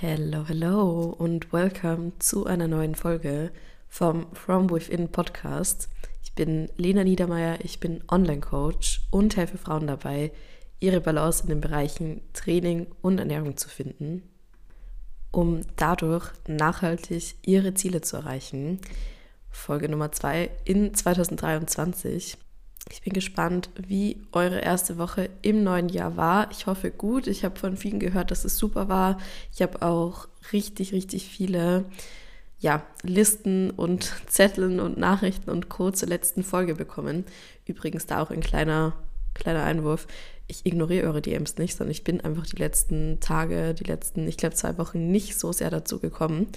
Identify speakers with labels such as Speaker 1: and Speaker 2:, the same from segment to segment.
Speaker 1: Hello, hello und welcome zu einer neuen Folge vom From Within Podcast. Ich bin Lena Niedermeyer, ich bin Online-Coach und helfe Frauen dabei, ihre Balance in den Bereichen Training und Ernährung zu finden, um dadurch nachhaltig ihre Ziele zu erreichen. Folge Nummer zwei in 2023. Ich bin gespannt, wie eure erste Woche im neuen Jahr war. Ich hoffe gut. Ich habe von vielen gehört, dass es super war. Ich habe auch richtig, richtig viele ja, Listen und Zetteln und Nachrichten und Co. zur letzten Folge bekommen. Übrigens da auch ein kleiner, kleiner Einwurf. Ich ignoriere eure DMs nicht, sondern ich bin einfach die letzten Tage, die letzten, ich glaube, zwei Wochen nicht so sehr dazu gekommen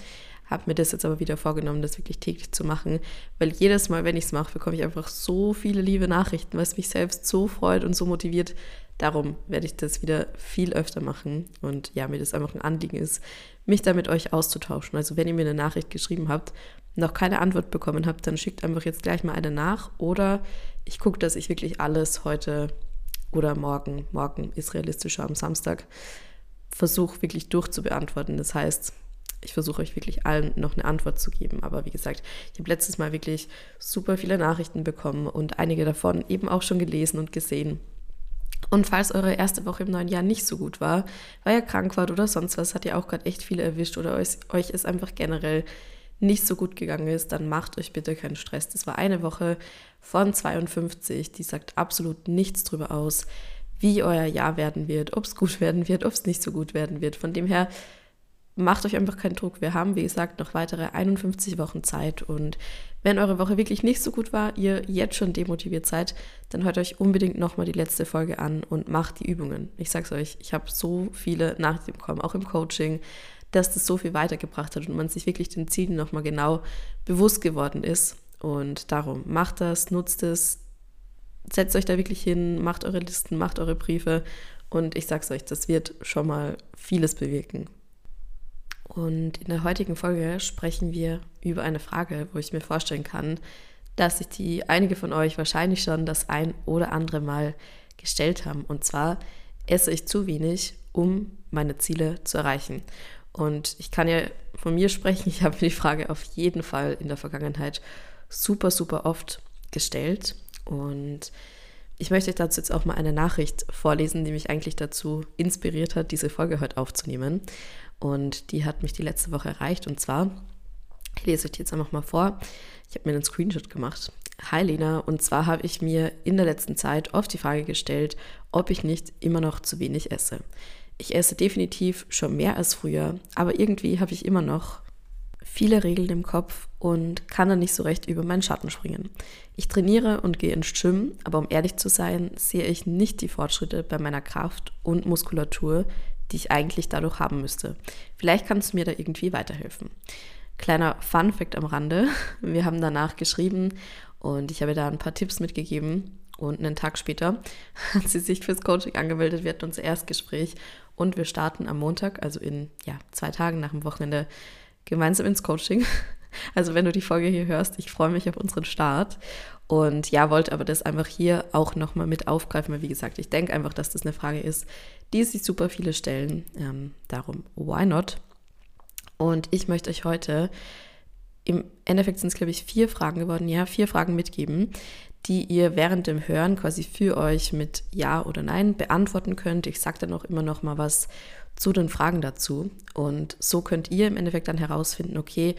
Speaker 1: habe mir das jetzt aber wieder vorgenommen, das wirklich täglich zu machen, weil jedes Mal, wenn ich es mache, bekomme ich einfach so viele liebe Nachrichten, was mich selbst so freut und so motiviert. Darum werde ich das wieder viel öfter machen und ja, mir das einfach ein Anliegen ist, mich da mit euch auszutauschen. Also wenn ihr mir eine Nachricht geschrieben habt, noch keine Antwort bekommen habt, dann schickt einfach jetzt gleich mal eine nach oder ich gucke, dass ich wirklich alles heute oder morgen, morgen ist realistischer am Samstag, versuche wirklich durchzubeantworten. Das heißt, ich versuche euch wirklich allen noch eine Antwort zu geben. Aber wie gesagt, ich habe letztes Mal wirklich super viele Nachrichten bekommen und einige davon eben auch schon gelesen und gesehen. Und falls eure erste Woche im neuen Jahr nicht so gut war, weil ihr krank wart oder sonst was, hat ihr auch gerade echt viele erwischt oder euch, euch ist einfach generell nicht so gut gegangen ist, dann macht euch bitte keinen Stress. Das war eine Woche von 52, die sagt absolut nichts drüber aus, wie euer Jahr werden wird, ob es gut werden wird, ob es nicht so gut werden wird. Von dem her macht euch einfach keinen Druck. Wir haben, wie gesagt, noch weitere 51 Wochen Zeit. Und wenn eure Woche wirklich nicht so gut war, ihr jetzt schon demotiviert seid, dann hört euch unbedingt nochmal die letzte Folge an und macht die Übungen. Ich sag's euch, ich habe so viele Nachrichten bekommen, auch im Coaching, dass das so viel weitergebracht hat und man sich wirklich den Zielen nochmal genau bewusst geworden ist. Und darum, macht das, nutzt es, setzt euch da wirklich hin, macht eure Listen, macht eure Briefe. Und ich sag's euch, das wird schon mal vieles bewirken. Und in der heutigen Folge sprechen wir über eine Frage, wo ich mir vorstellen kann, dass sich die einige von euch wahrscheinlich schon das ein oder andere Mal gestellt haben. Und zwar, esse ich zu wenig, um meine Ziele zu erreichen? Und ich kann ja von mir sprechen, ich habe mir die Frage auf jeden Fall in der Vergangenheit super, super oft gestellt. Und ich möchte euch dazu jetzt auch mal eine Nachricht vorlesen, die mich eigentlich dazu inspiriert hat, diese Folge heute aufzunehmen. Und die hat mich die letzte Woche erreicht. Und zwar, ich lese euch die jetzt einfach mal vor. Ich habe mir einen Screenshot gemacht. Hi Lena, und zwar habe ich mir in der letzten Zeit oft die Frage gestellt, ob ich nicht immer noch zu wenig esse. Ich esse definitiv schon mehr als früher, aber irgendwie habe ich immer noch viele Regeln im Kopf und kann dann nicht so recht über meinen Schatten springen. Ich trainiere und gehe ins Gym, aber um ehrlich zu sein, sehe ich nicht die Fortschritte bei meiner Kraft und Muskulatur, die ich eigentlich dadurch haben müsste. Vielleicht kannst du mir da irgendwie weiterhelfen. Kleiner Fun Fact am Rande. Wir haben danach geschrieben und ich habe da ein paar Tipps mitgegeben. Und einen Tag später hat sie sich fürs Coaching angemeldet. Wir hatten unser Erstgespräch und wir starten am Montag, also in ja, zwei Tagen nach dem Wochenende, gemeinsam ins Coaching. Also wenn du die Folge hier hörst, ich freue mich auf unseren Start. Und ja, wollte aber das einfach hier auch nochmal mit aufgreifen, weil wie gesagt, ich denke einfach, dass das eine Frage ist, die sich super viele stellen. Ähm, darum, why not? Und ich möchte euch heute, im Endeffekt sind es, glaube ich, vier Fragen geworden, ja, vier Fragen mitgeben, die ihr während dem Hören quasi für euch mit Ja oder Nein beantworten könnt. Ich sage dann auch immer noch mal was zu den Fragen dazu. Und so könnt ihr im Endeffekt dann herausfinden, okay,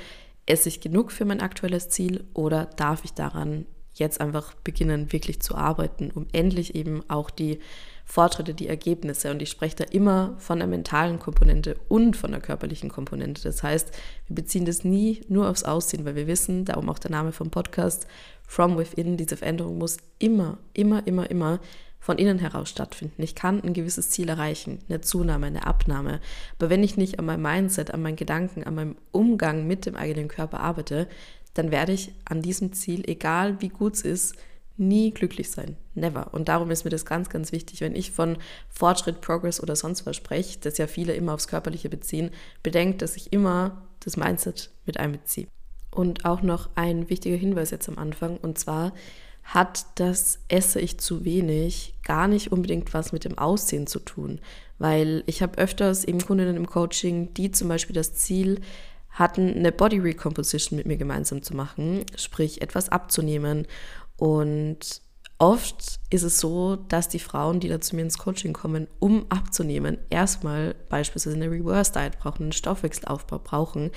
Speaker 1: esse ich genug für mein aktuelles Ziel oder darf ich daran jetzt einfach beginnen, wirklich zu arbeiten, um endlich eben auch die Fortschritte, die Ergebnisse. Und ich spreche da immer von der mentalen Komponente und von der körperlichen Komponente. Das heißt, wir beziehen das nie nur aufs Aussehen, weil wir wissen, darum auch der Name vom Podcast, From Within, diese Veränderung muss immer, immer, immer, immer von innen heraus stattfinden. Ich kann ein gewisses Ziel erreichen, eine Zunahme, eine Abnahme. Aber wenn ich nicht an meinem Mindset, an meinen Gedanken, an meinem Umgang mit dem eigenen Körper arbeite, dann werde ich an diesem Ziel, egal wie gut es ist, nie glücklich sein. Never. Und darum ist mir das ganz, ganz wichtig, wenn ich von Fortschritt, Progress oder sonst was spreche, das ja viele immer aufs Körperliche beziehen, bedenkt, dass ich immer das Mindset mit einbeziehe. Und auch noch ein wichtiger Hinweis jetzt am Anfang, und zwar hat das esse ich zu wenig gar nicht unbedingt was mit dem Aussehen zu tun, Weil ich habe öfters eben Kundinnen im Coaching, die zum Beispiel das Ziel hatten, eine Body Recomposition mit mir gemeinsam zu machen, sprich etwas abzunehmen. Und oft ist es so, dass die Frauen, die da zu mir ins Coaching kommen, um abzunehmen, erstmal beispielsweise eine Reverse Diet brauchen, einen Stoffwechselaufbau brauchen,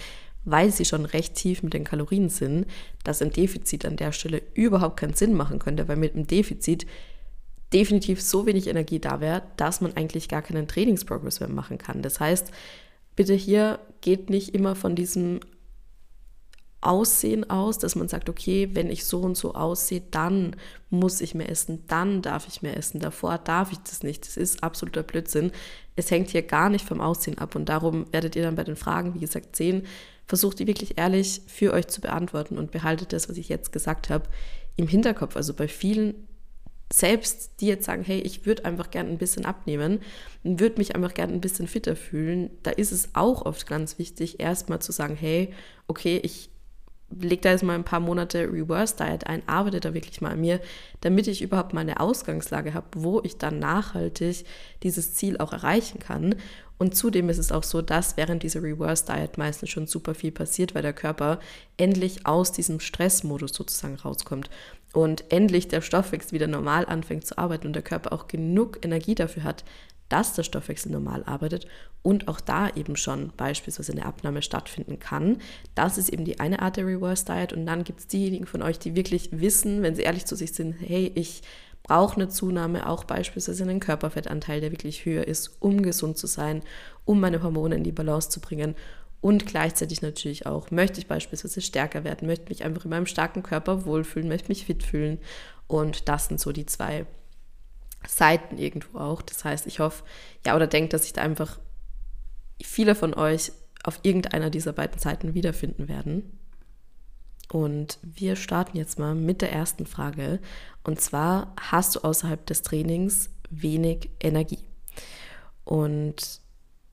Speaker 1: weil sie schon recht tief mit den Kalorien sind, dass ein Defizit an der Stelle überhaupt keinen Sinn machen könnte, weil mit einem Defizit definitiv so wenig Energie da wäre, dass man eigentlich gar keinen Trainingsprogress mehr machen kann. Das heißt, bitte hier geht nicht immer von diesem Aussehen aus, dass man sagt, okay, wenn ich so und so aussehe, dann muss ich mehr essen, dann darf ich mehr essen, davor darf ich das nicht. Das ist absoluter Blödsinn. Es hängt hier gar nicht vom Aussehen ab und darum werdet ihr dann bei den Fragen, wie gesagt, sehen, versucht die wirklich ehrlich für euch zu beantworten und behaltet das, was ich jetzt gesagt habe, im Hinterkopf. Also bei vielen selbst, die jetzt sagen, hey, ich würde einfach gerne ein bisschen abnehmen, würde mich einfach gerne ein bisschen fitter fühlen, da ist es auch oft ganz wichtig, erstmal zu sagen, hey, okay, ich lege da jetzt mal ein paar Monate Reverse Diet ein, arbeite da wirklich mal an mir, damit ich überhaupt mal eine Ausgangslage habe, wo ich dann nachhaltig dieses Ziel auch erreichen kann. Und zudem ist es auch so, dass während dieser Reverse Diet meistens schon super viel passiert, weil der Körper endlich aus diesem Stressmodus sozusagen rauskommt und endlich der Stoffwechsel wieder normal anfängt zu arbeiten und der Körper auch genug Energie dafür hat, dass der Stoffwechsel normal arbeitet und auch da eben schon beispielsweise eine Abnahme stattfinden kann. Das ist eben die eine Art der Reverse Diet und dann gibt es diejenigen von euch, die wirklich wissen, wenn sie ehrlich zu sich sind, hey, ich brauche eine Zunahme, auch beispielsweise einen Körperfettanteil, der wirklich höher ist, um gesund zu sein, um meine Hormone in die Balance zu bringen und gleichzeitig natürlich auch, möchte ich beispielsweise stärker werden, möchte mich einfach in meinem starken Körper wohlfühlen, möchte mich fit fühlen. Und das sind so die zwei Seiten irgendwo auch. Das heißt, ich hoffe, ja, oder denke, dass sich da einfach viele von euch auf irgendeiner dieser beiden Seiten wiederfinden werden. Und wir starten jetzt mal mit der ersten Frage. Und zwar, hast du außerhalb des Trainings wenig Energie? Und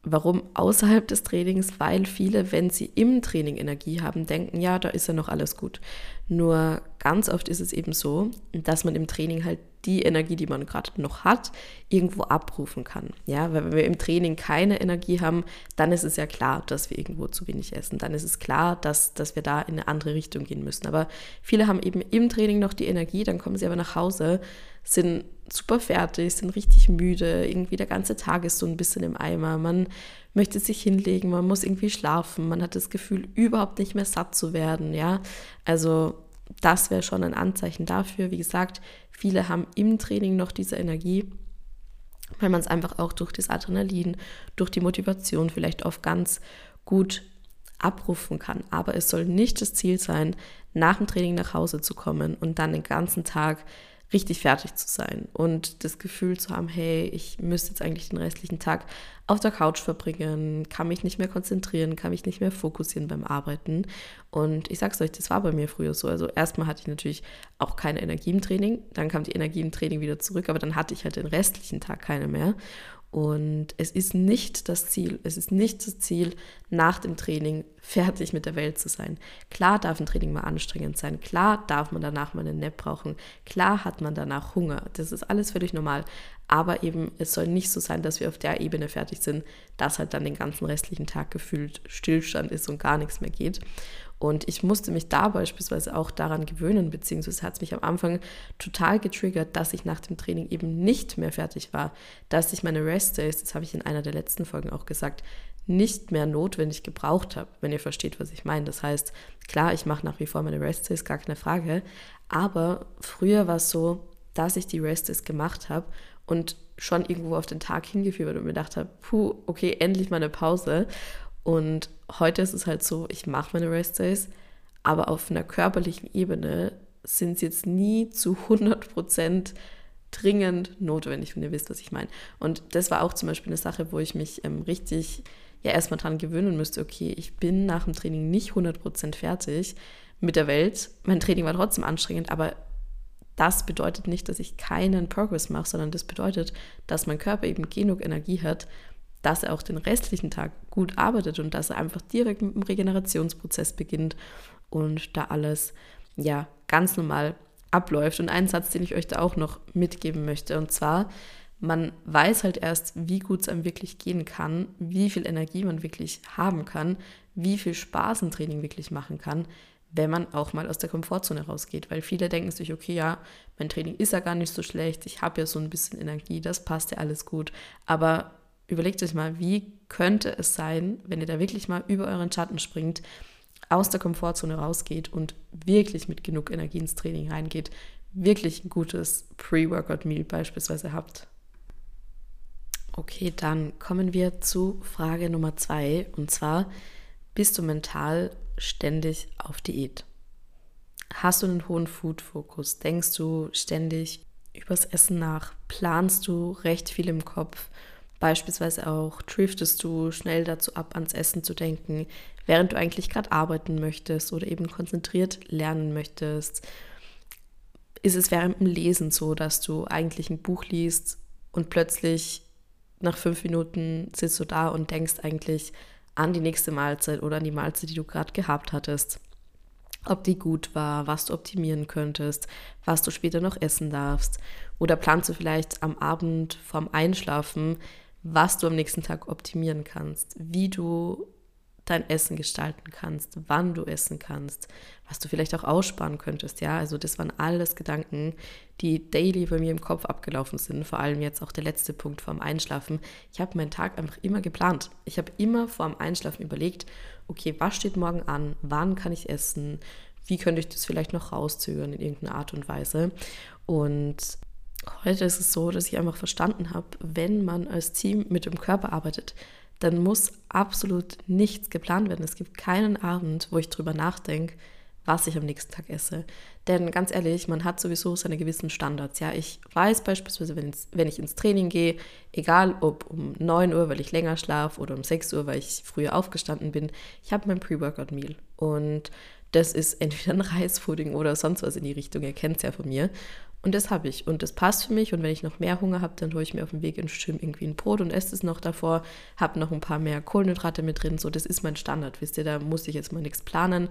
Speaker 1: Warum außerhalb des Trainings? Weil viele, wenn sie im Training Energie haben, denken, ja, da ist ja noch alles gut. Nur ganz oft ist es eben so, dass man im Training halt die Energie, die man gerade noch hat, irgendwo abrufen kann. Ja, weil wenn wir im Training keine Energie haben, dann ist es ja klar, dass wir irgendwo zu wenig essen. Dann ist es klar, dass, dass wir da in eine andere Richtung gehen müssen. Aber viele haben eben im Training noch die Energie, dann kommen sie aber nach Hause, sind super fertig, sind richtig müde, irgendwie der ganze Tag ist so ein bisschen im Eimer. Man möchte sich hinlegen, man muss irgendwie schlafen, man hat das Gefühl, überhaupt nicht mehr satt zu werden, ja. Also das wäre schon ein Anzeichen dafür. Wie gesagt, viele haben im Training noch diese Energie, weil man es einfach auch durch das Adrenalin, durch die Motivation vielleicht oft ganz gut abrufen kann. Aber es soll nicht das Ziel sein, nach dem Training nach Hause zu kommen und dann den ganzen Tag richtig fertig zu sein und das Gefühl zu haben, hey, ich müsste jetzt eigentlich den restlichen Tag auf der Couch verbringen, kann mich nicht mehr konzentrieren, kann mich nicht mehr fokussieren beim Arbeiten. Und ich sag's euch, das war bei mir früher so. Also erstmal hatte ich natürlich auch keine Energie im Training, dann kam die Energie im Training wieder zurück, aber dann hatte ich halt den restlichen Tag keine mehr. Und es ist nicht das Ziel, es ist nicht das Ziel, nach dem Training fertig mit der Welt zu sein. Klar darf ein Training mal anstrengend sein, klar darf man danach mal einen Nap brauchen, klar hat man danach Hunger, das ist alles völlig normal. Aber eben, es soll nicht so sein, dass wir auf der Ebene fertig sind, dass halt dann den ganzen restlichen Tag gefühlt Stillstand ist und gar nichts mehr geht. Und ich musste mich da beispielsweise auch daran gewöhnen, beziehungsweise hat es mich am Anfang total getriggert, dass ich nach dem Training eben nicht mehr fertig war, dass ich meine Rest Days, das habe ich in einer der letzten Folgen auch gesagt, nicht mehr notwendig gebraucht habe, wenn ihr versteht, was ich meine. Das heißt, klar, ich mache nach wie vor meine Rest Days, gar keine Frage, aber früher war es so, dass ich die Rest Days gemacht habe und schon irgendwo auf den Tag hingeführt und mir gedacht habe, puh, okay, endlich mal eine Pause. Und heute ist es halt so, ich mache meine Rest Days, aber auf einer körperlichen Ebene sind sie jetzt nie zu 100 Prozent dringend notwendig, wenn ihr wisst, was ich meine. Und das war auch zum Beispiel eine Sache, wo ich mich ähm, richtig ja erstmal dran gewöhnen müsste, okay, ich bin nach dem Training nicht 100 Prozent fertig mit der Welt. Mein Training war trotzdem anstrengend, aber das bedeutet nicht, dass ich keinen Progress mache, sondern das bedeutet, dass mein Körper eben genug Energie hat, dass er auch den restlichen Tag gut arbeitet und dass er einfach direkt mit dem Regenerationsprozess beginnt und da alles ja ganz normal abläuft. Und einen Satz, den ich euch da auch noch mitgeben möchte, und zwar, man weiß halt erst, wie gut es einem wirklich gehen kann, wie viel Energie man wirklich haben kann, wie viel Spaß ein Training wirklich machen kann, wenn man auch mal aus der Komfortzone rausgeht. Weil viele denken sich, okay, ja, mein Training ist ja gar nicht so schlecht, ich habe ja so ein bisschen Energie, das passt ja alles gut. Aber überlegt euch mal, wie könnte es sein, wenn ihr da wirklich mal über euren Schatten springt, aus der Komfortzone rausgeht und wirklich mit genug Energie ins Training reingeht, wirklich ein gutes Pre-Workout-Meal beispielsweise habt. Okay, dann kommen wir zu Frage Nummer zwei. Und zwar, bist du mental ständig auf Diät? Hast du einen hohen Food-Fokus? Denkst du ständig übers Essen nach? Planst du recht viel im Kopf? Beispielsweise auch driftest du schnell dazu ab, ans Essen zu denken, während du eigentlich gerade arbeiten möchtest oder eben konzentriert lernen möchtest? Ist es während dem Lesen so, dass du eigentlich ein Buch liest und plötzlich nach fünf Minuten sitzt du da und denkst eigentlich an die nächste Mahlzeit oder an die Mahlzeit, die du gerade gehabt hattest. Ob die gut war, was du optimieren könntest, was du später noch essen darfst. Oder planst du vielleicht am Abend vorm Einschlafen, was du am nächsten Tag optimieren kannst, wie du dein Essen gestalten kannst, wann du essen kannst, was du vielleicht auch aussparen könntest. Ja, also das waren alles Gedanken, die daily bei mir im Kopf abgelaufen sind. Vor allem jetzt auch der letzte Punkt vorm Einschlafen. Ich habe meinen Tag einfach immer geplant. Ich habe immer vorm Einschlafen überlegt, okay, was steht morgen an? Wann kann ich essen? Wie könnte ich das vielleicht noch rauszögern in irgendeiner Art und Weise? Und heute ist es so, dass ich einfach verstanden habe, wenn man als Team mit dem Körper arbeitet, dann muss absolut nichts geplant werden. Es gibt keinen Abend, wo ich drüber nachdenke, was ich am nächsten Tag esse. Denn ganz ehrlich, man hat sowieso seine gewissen Standards. Ja, ich weiß beispielsweise, wenn, ich ins Training gehe, egal ob um 9 Uhr, weil ich länger schlafe, oder um 6 Uhr, weil ich früher aufgestanden bin, ich habe mein Pre-Workout-Meal. Und das ist entweder ein Reispudding oder sonst was in die Richtung. Ihr kennt es ja von mir. Und das habe ich. Und das passt für mich. Und wenn ich noch mehr Hunger habe, dann hole ich mir auf dem Weg ins Gym irgendwie ein Brot und esse es noch davor. Habe noch ein paar mehr Kohlenhydrate mit drin. So, das ist mein Standard. Wisst ihr, da muss ich jetzt mal nichts planen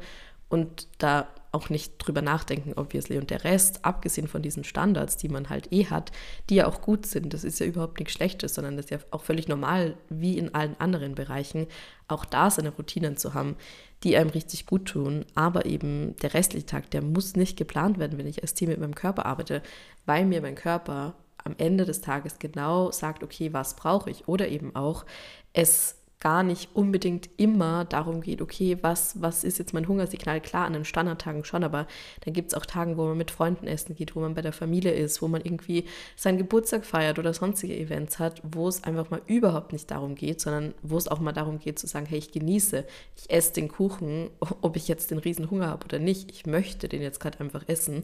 Speaker 1: und da auch nicht drüber nachdenken, obviously. Und der Rest, abgesehen von diesen Standards, die man halt eh hat, die ja auch gut sind, das ist ja überhaupt nichts Schlechtes, sondern das ist ja auch völlig normal, wie in allen anderen Bereichen, auch da seine Routinen zu haben, die einem richtig gut tun. Aber eben der restliche Tag, der muss nicht geplant werden, wenn ich als Team mit meinem Körper arbeite, weil mir mein Körper am Ende des Tages genau sagt, okay, was brauche ich? Oder eben auch, es gar nicht unbedingt immer darum geht, okay, was, was ist jetzt mein Hungersignal? Klar, an den Standardtagen schon, aber dann gibt es auch Tagen, wo man mit Freunden essen geht, wo man bei der Familie ist, wo man irgendwie seinen Geburtstag feiert oder sonstige Events hat, wo es einfach mal überhaupt nicht darum geht, sondern wo es auch mal darum geht zu sagen, hey, ich genieße, ich esse den Kuchen, ob ich jetzt den riesen Hunger habe oder nicht, ich möchte den jetzt gerade einfach essen.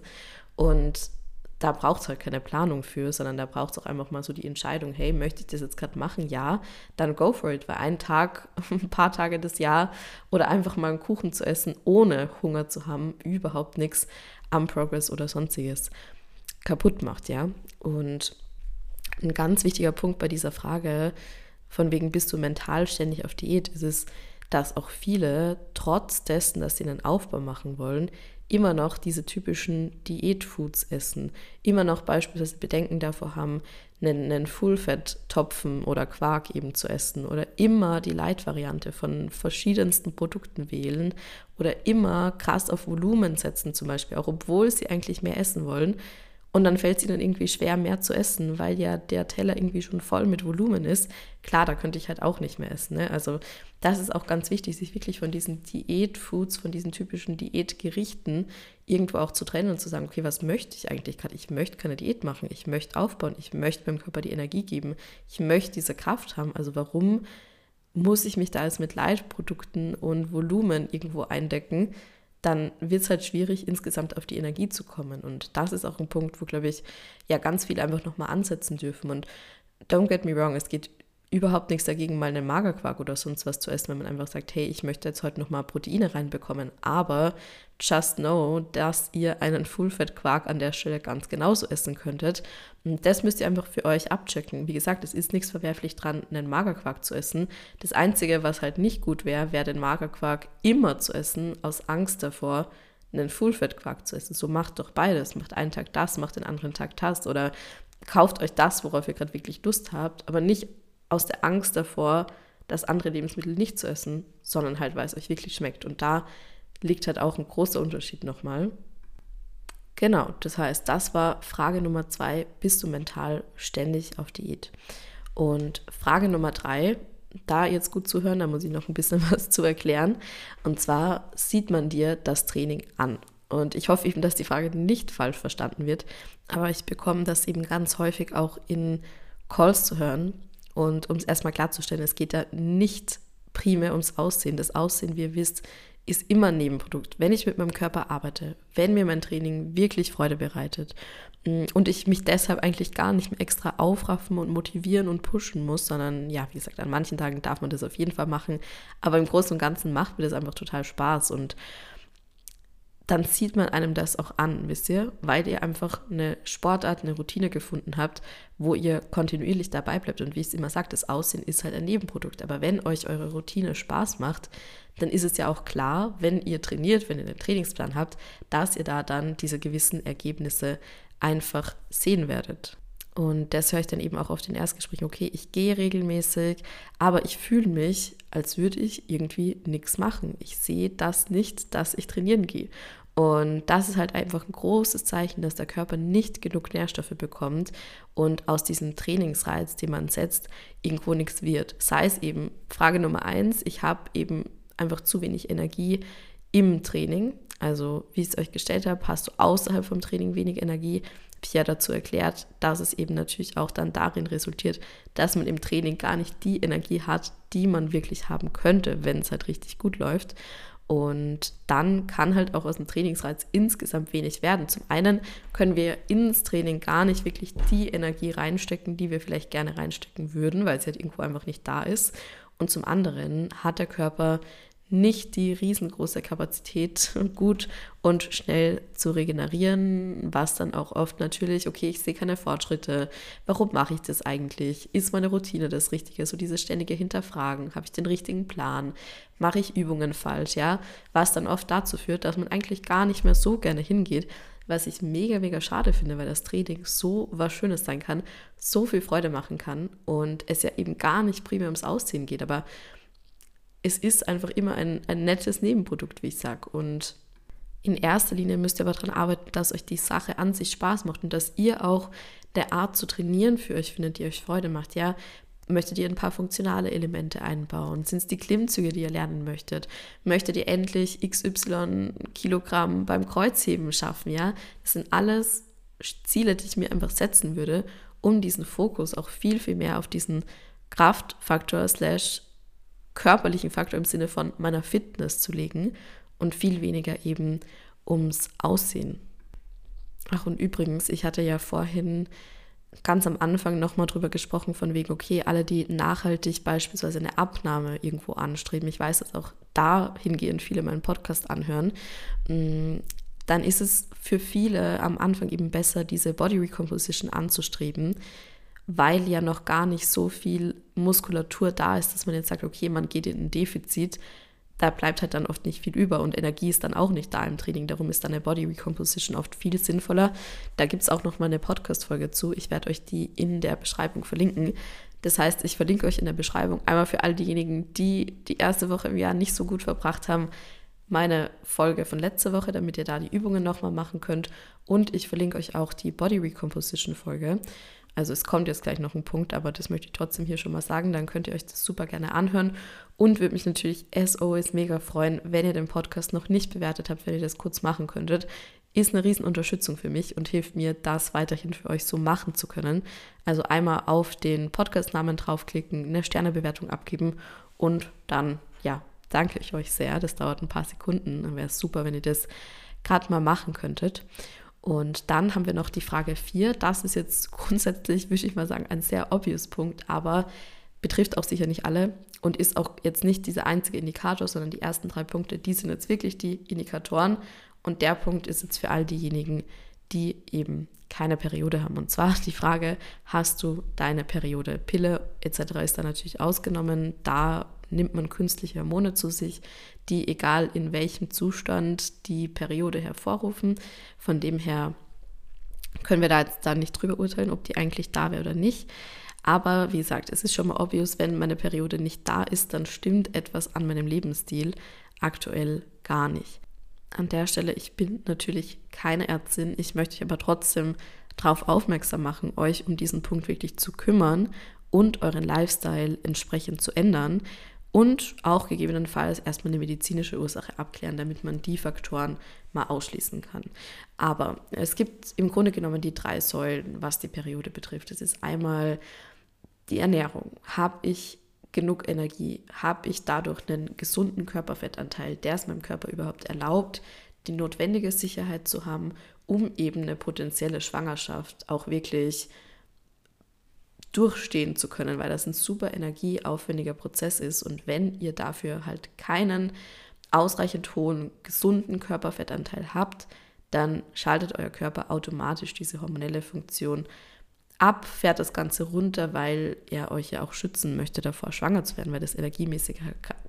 Speaker 1: Und da braucht es halt keine Planung für, sondern da braucht es auch einfach mal so die Entscheidung, hey, möchte ich das jetzt gerade machen? Ja, dann go for it, weil ein Tag, ein paar Tage des Jahr oder einfach mal einen Kuchen zu essen, ohne Hunger zu haben, überhaupt nichts am Progress oder sonstiges kaputt macht, ja. Und ein ganz wichtiger Punkt bei dieser Frage, von wegen bist du mental ständig auf Diät, ist es, dass auch viele, trotz dessen, dass sie einen Aufbau machen wollen, immer noch diese typischen Diätfoods essen, immer noch beispielsweise Bedenken davor haben, einen, einen Fullfett-Topfen oder Quark eben zu essen oder immer die Light-Variante von verschiedensten Produkten wählen oder immer krass auf Volumen setzen zum Beispiel, auch obwohl sie eigentlich mehr essen wollen, und dann fällt es ihnen irgendwie schwer, mehr zu essen, weil ja der Teller irgendwie schon voll mit Volumen ist. Klar, da könnte ich halt auch nicht mehr essen. Ne? Also das ist auch ganz wichtig, sich wirklich von diesen Diätfoods, von diesen typischen Diätgerichten irgendwo auch zu trennen und zu sagen, okay, was möchte ich eigentlich gerade? Ich möchte keine Diät machen, ich möchte aufbauen, ich möchte meinem Körper die Energie geben, ich möchte diese Kraft haben. Also warum muss ich mich da jetzt mit Leitprodukten und Volumen irgendwo eindecken? Dann wird es halt schwierig, insgesamt auf die Energie zu kommen. Und das ist auch ein Punkt, wo, glaube ich, ja ganz viele einfach nochmal ansetzen dürfen. Und don't get me wrong, es geht überhaupt nichts dagegen, mal einen Magerquark oder sonst was zu essen, wenn man einfach sagt, hey, ich möchte jetzt heute nochmal Proteine reinbekommen. Aber just know, dass ihr einen Fullfett-Quark an der Stelle ganz genauso essen könntet. Und das müsst ihr einfach für euch abchecken. Wie gesagt, es ist nichts verwerflich dran, einen Magerquark zu essen. Das Einzige, was halt nicht gut wäre, wäre den Magerquark immer zu essen, aus Angst davor, einen Fullfett-Quark zu essen. So macht doch beides. Macht einen Tag das, macht den anderen Tag das. Oder kauft euch das, worauf ihr gerade wirklich Lust habt, aber nicht aus der Angst davor, das andere Lebensmittel nicht zu essen, sondern halt, weil es euch wirklich schmeckt. Und da liegt halt auch ein großer Unterschied nochmal. Genau, das heißt, das war Frage Nummer zwei, bist du mental ständig auf Diät? Und Frage Nummer drei, da jetzt gut zuhören, da muss ich noch ein bisschen was zu erklären. Und zwar sieht man dir das Training an. Und ich hoffe eben, dass die Frage nicht falsch verstanden wird. Aber ich bekomme das eben ganz häufig auch in Calls zu hören. Und um es erstmal klarzustellen, es geht da nicht primär ums Aussehen. Das Aussehen, wie ihr wisst, ist immer ein Nebenprodukt. Wenn ich mit meinem Körper arbeite, wenn mir mein Training wirklich Freude bereitet mm, und ich mich deshalb eigentlich gar nicht mehr extra aufraffen und motivieren und pushen muss, sondern ja, wie gesagt, an manchen Tagen darf man das auf jeden Fall machen, aber im Großen und Ganzen macht mir das einfach total Spaß und dann sieht man einem das auch an, wisst ihr, weil ihr einfach eine Sportart, eine Routine gefunden habt, wo ihr kontinuierlich dabei bleibt. Und wie ich es immer sage, das Aussehen ist halt ein Nebenprodukt. Aber wenn euch eure Routine Spaß macht, dann ist es ja auch klar, wenn ihr trainiert, wenn ihr einen Trainingsplan habt, dass ihr da dann diese gewissen Ergebnisse einfach sehen werdet. Und das höre ich dann eben auch auf den Erstgesprächen, okay, ich gehe regelmäßig, aber ich fühle mich, als würde ich irgendwie nichts machen. Ich sehe das nicht, dass ich trainieren gehe. Und das ist halt einfach ein großes Zeichen, dass der Körper nicht genug Nährstoffe bekommt und aus diesem Trainingsreiz, den man setzt, irgendwo nichts wird. Sei es eben Frage Nummer eins, ich habe eben einfach zu wenig Energie im Training. Also wie ich es euch gestellt habe, hast du außerhalb vom Training wenig Energie. Ja dazu erklärt, dass es eben natürlich auch dann darin resultiert, dass man im Training gar nicht die Energie hat, die man wirklich haben könnte, wenn es halt richtig gut läuft. Und dann kann halt auch aus dem Trainingsreiz insgesamt wenig werden. Zum einen können wir ins Training gar nicht wirklich die Energie reinstecken, die wir vielleicht gerne reinstecken würden, weil sie halt irgendwo einfach nicht da ist. Und zum anderen hat der Körper nicht die riesengroße Kapazität, gut und schnell zu regenerieren, was dann auch oft natürlich, okay, ich sehe keine Fortschritte, warum mache ich das eigentlich? Ist meine Routine das Richtige? So diese ständige Hinterfragen, habe ich den richtigen Plan? Mache ich Übungen falsch? Ja, was dann oft dazu führt, dass man eigentlich gar nicht mehr so gerne hingeht, was ich mega, mega schade finde, weil das Training so was Schönes sein kann, so viel Freude machen kann und es ja eben gar nicht primär ums Aussehen geht, aber es ist einfach immer ein, ein nettes Nebenprodukt, wie ich sage. Und in erster Linie müsst ihr aber daran arbeiten, dass euch die Sache an sich Spaß macht und dass ihr auch der Art zu trainieren für euch findet, die euch Freude macht. Ja, möchtet ihr ein paar funktionale Elemente einbauen? Sind es die Klimmzüge, die ihr lernen möchtet? Möchtet ihr endlich XY Kilogramm beim Kreuzheben schaffen? Ja, das sind alles Ziele, die ich mir einfach setzen würde, um diesen Fokus auch viel, viel mehr auf diesen Kraftfaktor slash körperlichen Faktor im Sinne von meiner Fitness zu legen und viel weniger eben ums Aussehen. Ach, und übrigens, ich hatte ja vorhin ganz am Anfang nochmal drüber gesprochen, von wegen, okay, alle, die nachhaltig beispielsweise eine Abnahme irgendwo anstreben, ich weiß, dass auch dahingehend viele meinen Podcast anhören, mm, dann ist es für viele am Anfang eben besser, diese Body Recomposition anzustreben, weil ja noch gar nicht so viel Muskulatur da ist, dass man jetzt sagt, okay, man geht in ein Defizit, da bleibt halt dann oft nicht viel über und Energie ist dann auch nicht da im Training. Darum ist dann eine Body Recomposition oft viel sinnvoller. Da gibt es auch noch mal eine Podcast-Folge zu. Ich werde euch die in der Beschreibung verlinken. Das heißt, ich verlinke euch in der Beschreibung einmal für all diejenigen, die die erste Woche im Jahr nicht so gut verbracht haben, meine Folge von letzter Woche, damit ihr da die Übungen nochmal machen könnt. Und ich verlinke euch auch die Body Recomposition Folge. Also es kommt jetzt gleich noch ein Punkt, aber das möchte ich trotzdem hier schon mal sagen. Dann könnt ihr euch das super gerne anhören und würde mich natürlich as always mega freuen, wenn ihr den Podcast noch nicht bewertet habt, wenn ihr das kurz machen könntet. Ist eine Riesenunterstützung für mich und hilft mir, das weiterhin für euch so machen zu können. Also einmal auf den Podcast-Namen draufklicken, eine Sternebewertung abgeben und dann, ja, danke ich euch sehr. Das dauert ein paar Sekunden. Dann wäre es super, wenn ihr das gerade mal machen könntet. Und dann haben wir noch die Frage 4. Das ist jetzt grundsätzlich, würde ich mal sagen, ein sehr obvious Punkt, aber betrifft auch sicher nicht alle und ist auch jetzt nicht dieser einzige Indikator, sondern die ersten drei Punkte, die sind jetzt wirklich die Indikatoren. Und der Punkt ist jetzt für all diejenigen, die eben keine Periode haben. Und zwar die Frage, hast du deine Periode? Pille etc. ist da natürlich ausgenommen. Da nimmt man künstliche Hormone zu sich, die egal in welchem Zustand die Periode hervorrufen. Von dem her können wir da jetzt dann nicht drüber urteilen, ob die eigentlich da wäre oder nicht. Aber wie gesagt, es ist schon mal obvious, wenn meine Periode nicht da ist, dann stimmt etwas an meinem Lebensstil aktuell gar nicht. An der Stelle, ich bin natürlich keine Ärztin, ich möchte euch aber trotzdem darauf aufmerksam machen, euch um diesen Punkt wirklich zu kümmern und euren Lifestyle entsprechend zu ändern und auch gegebenenfalls erstmal eine medizinische Ursache abklären, damit man die Faktoren mal ausschließen kann. Aber es gibt im Grunde genommen die drei Säulen, was die Periode betrifft. Es ist einmal die Ernährung. Habe ich genug Energie? Habe ich dadurch einen gesunden Körperfettanteil, der es meinem Körper überhaupt erlaubt, die notwendige Sicherheit zu haben, um eben eine potenzielle Schwangerschaft auch wirklich durchstehen zu können, weil das ein super energieaufwendiger Prozess ist. Und wenn ihr dafür halt keinen ausreichend hohen, gesunden Körperfettanteil habt, dann schaltet euer Körper automatisch diese hormonelle Funktion ab, fährt das Ganze runter, weil er euch ja auch schützen möchte davor, schwanger zu werden, weil das energiemäßig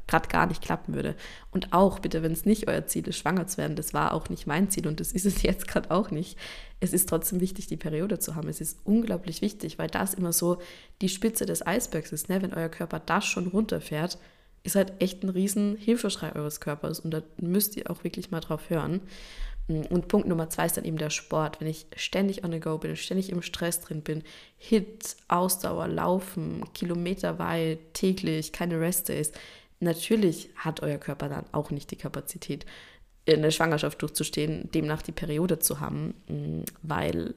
Speaker 1: gerade gar nicht klappen würde. Und auch bitte, wenn es nicht euer Ziel ist, schwanger zu werden, das war auch nicht mein Ziel und das ist es jetzt gerade auch nicht. Es ist trotzdem wichtig, die Periode zu haben. Es ist unglaublich wichtig, weil das immer so die Spitze des Eisbergs ist. Ne? Wenn euer Körper das schon runterfährt, ist halt echt ein riesen Hilfeschrei eures Körpers und da müsst ihr auch wirklich mal drauf hören. Und Punkt Nummer zwei ist dann eben der Sport. Wenn ich ständig on the go bin, ständig im Stress drin bin, Hit, Ausdauer, Laufen, kilometerweit, täglich, keine Rest-Days, natürlich hat euer Körper dann auch nicht die Kapazität, eine Schwangerschaft durchzustehen, demnach die Periode zu haben, weil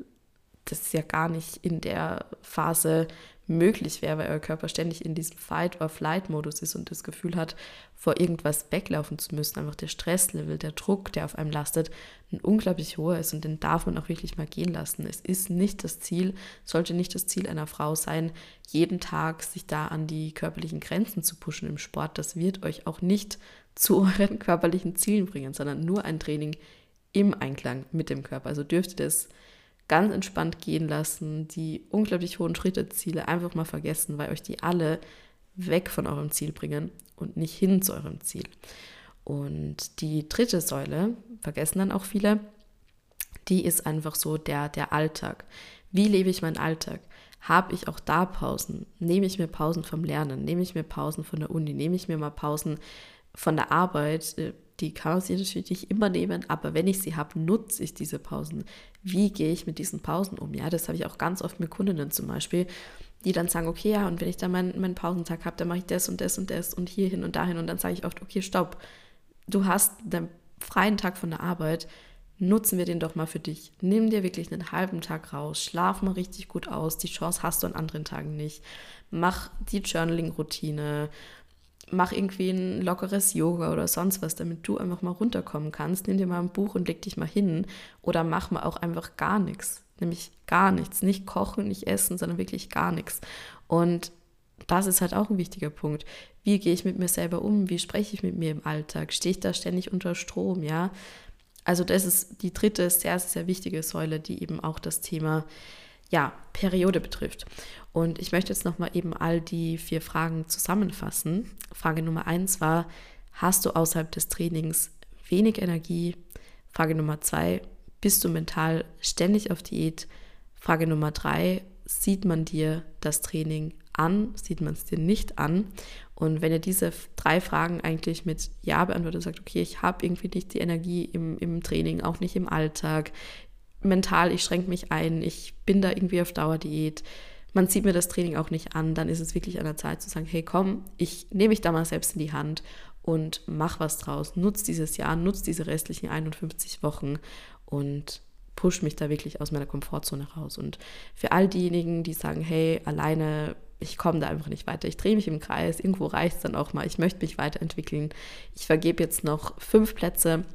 Speaker 1: das ja gar nicht in der Phase möglich wäre, weil euer Körper ständig in diesem Fight-or-Flight-Modus ist und das Gefühl hat, vor irgendwas weglaufen zu müssen. Einfach der Stresslevel, der Druck, der auf einem lastet, ein unglaublich hoher ist und den darf man auch wirklich mal gehen lassen. Es ist nicht das Ziel, sollte nicht das Ziel einer Frau sein, jeden Tag sich da an die körperlichen Grenzen zu pushen im Sport. Das wird euch auch nicht zu euren körperlichen Zielen bringen, sondern nur ein Training im Einklang mit dem Körper. Also dürft ihr das ganz entspannt gehen lassen, die unglaublich hohen Schritteziele einfach mal vergessen, weil euch die alle weg von eurem Ziel bringen und nicht hin zu eurem Ziel. Und die dritte Säule, vergessen dann auch viele, die ist einfach so der, der Alltag. Wie lebe ich meinen Alltag? Habe ich auch da Pausen? Nehme ich mir Pausen vom Lernen? Nehme ich mir Pausen von der Uni? Nehme ich mir mal Pausen von der Arbeit? Äh, die kann man sich natürlich immer nehmen, aber wenn ich sie habe, nutze ich diese Pausen. Wie gehe ich mit diesen Pausen um? Ja, das habe ich auch ganz oft mit Kundinnen zum Beispiel, die dann sagen, okay, ja, und wenn ich dann meinen, meinen Pausentag habe, dann mache ich das und das und das und hier hin und dahin und dann sage ich oft, okay, stopp, du hast den freien Tag von der Arbeit, nutzen wir den doch mal für dich. Nimm dir wirklich einen halben Tag raus, schlaf mal richtig gut aus, die Chance hast du an anderen Tagen nicht. Mach die Journaling-Routine, mach irgendwie ein lockeres Yoga oder sonst was, damit du einfach mal runterkommen kannst. Nimm dir mal ein Buch und leg dich mal hin. Oder mach mal auch einfach gar nichts. Nämlich gar nichts. Nicht kochen, nicht essen, sondern wirklich gar nichts. Und das ist halt auch ein wichtiger Punkt. Wie gehe ich mit mir selber um? Wie spreche ich mit mir im Alltag? Stehe ich da ständig unter Strom? Ja. Also, das ist die dritte sehr, sehr wichtige Säule, die eben auch das Thema ja, Periode betrifft. Und ich möchte jetzt nochmal eben all die vier Fragen zusammenfassen. Frage Nummer eins war, hast du außerhalb des Trainings wenig Energie? Frage Nummer zwei, bist du mental ständig auf Diät? Frage Nummer drei, sieht man dir das Training an? Sieht man es dir nicht an? Und wenn ihr diese drei Fragen eigentlich mit Ja beantwortet, sagt, okay, ich habe irgendwie nicht die Energie im, im Training, auch nicht im Alltag, mental, ich schränke mich ein, ich bin da irgendwie auf Dauerdiät, man zieht mir das Training auch nicht an, dann ist es wirklich an der Zeit zu sagen, hey komm, ich nehme mich da mal selbst in die Hand und mach was draus, nutz dieses Jahr, nutz diese restlichen 51 Wochen und push mich da wirklich aus meiner Komfortzone raus. Und für all diejenigen, die sagen, hey, alleine, ich komme da einfach nicht weiter, ich drehe mich im Kreis, irgendwo reicht es dann auch mal, ich möchte mich weiterentwickeln, ich vergebe jetzt noch fünf Plätze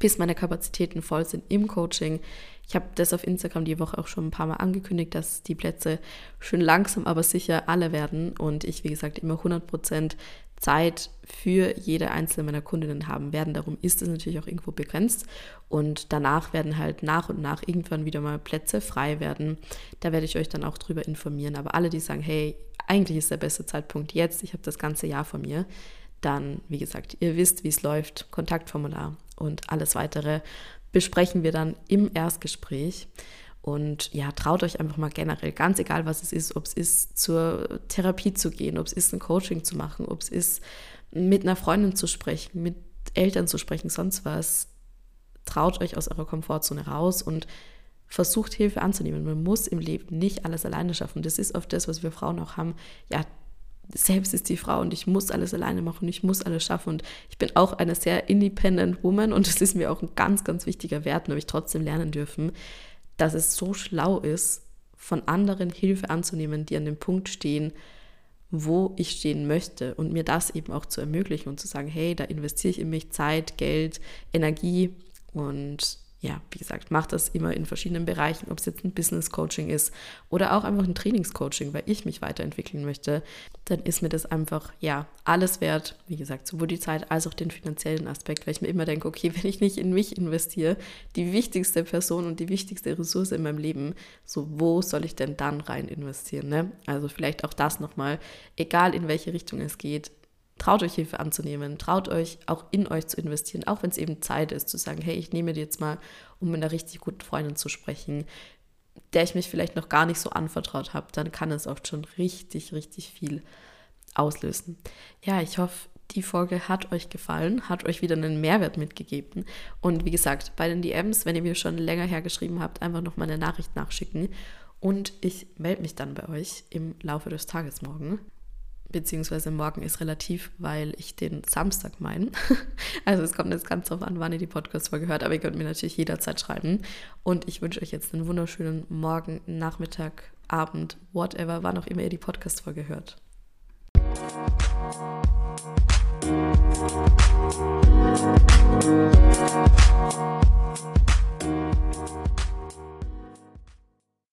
Speaker 1: bis meine Kapazitäten voll sind im Coaching. Ich habe das auf Instagram die Woche auch schon ein paar Mal angekündigt, dass die Plätze schön langsam, aber sicher alle werden und ich, wie gesagt, immer 100% Zeit für jede einzelne meiner Kundinnen haben werden. Darum ist es natürlich auch irgendwo begrenzt und danach werden halt nach und nach irgendwann wieder mal Plätze frei werden. Da werde ich euch dann auch drüber informieren. Aber alle, die sagen, hey, eigentlich ist der beste Zeitpunkt jetzt, ich habe das ganze Jahr vor mir, dann, wie gesagt, ihr wisst, wie es läuft, Kontaktformular und alles weitere besprechen wir dann im Erstgespräch. Und ja, traut euch einfach mal generell, ganz egal was es ist, ob es ist, zur Therapie zu gehen, ob es ist, ein Coaching zu machen, ob es ist, mit einer Freundin zu sprechen, mit Eltern zu sprechen, sonst was. Traut euch aus eurer Komfortzone raus und versucht Hilfe anzunehmen. Man muss im Leben nicht alles alleine schaffen. Das ist oft das, was wir Frauen auch haben. Ja, selbst ist die Frau und ich muss alles alleine machen, ich muss alles schaffen. Und ich bin auch eine sehr independent Woman und das ist mir auch ein ganz, ganz wichtiger Wert, habe ich trotzdem lernen dürfen, dass es so schlau ist, von anderen Hilfe anzunehmen, die an dem Punkt stehen, wo ich stehen möchte und mir das eben auch zu ermöglichen und zu sagen, hey, da investiere ich in mich Zeit, Geld, Energie und ja, wie gesagt, mache das immer in verschiedenen Bereichen, ob es jetzt ein Business Coaching ist oder auch einfach ein Trainingscoaching, weil ich mich weiterentwickeln möchte, dann ist mir das einfach, ja, alles wert. Wie gesagt, sowohl die Zeit als auch den finanziellen Aspekt, weil ich mir immer denke, okay, wenn ich nicht in mich investiere, die wichtigste Person und die wichtigste Ressource in meinem Leben, so wo soll ich denn dann rein investieren? Ne? Also vielleicht auch das nochmal, egal in welche Richtung es geht, traut euch Hilfe anzunehmen, traut euch auch in euch zu investieren, auch wenn es eben Zeit ist, zu sagen, hey, ich nehme dir jetzt mal, um mit einer richtig guten Freundin zu sprechen, der ich mich vielleicht noch gar nicht so anvertraut habe, dann kann es oft schon richtig, richtig viel auslösen. Ja, ich hoffe, die Folge hat euch gefallen, hat euch wieder einen Mehrwert mitgegeben. Und wie gesagt, bei den DMs, wenn ihr mir schon länger hergeschrieben habt, einfach noch mal eine Nachricht nachschicken. Und ich melde mich dann bei euch im Laufe des Tages morgen beziehungsweise morgen ist relativ, weil ich den Samstag meine. Also es kommt jetzt ganz drauf an, wann ihr die Podcast-Folge hört, aber ihr könnt mir natürlich jederzeit schreiben. Und ich wünsche euch jetzt einen wunderschönen Morgen, Nachmittag, Abend, whatever, wann auch immer ihr die Podcast-Folge hört. Musik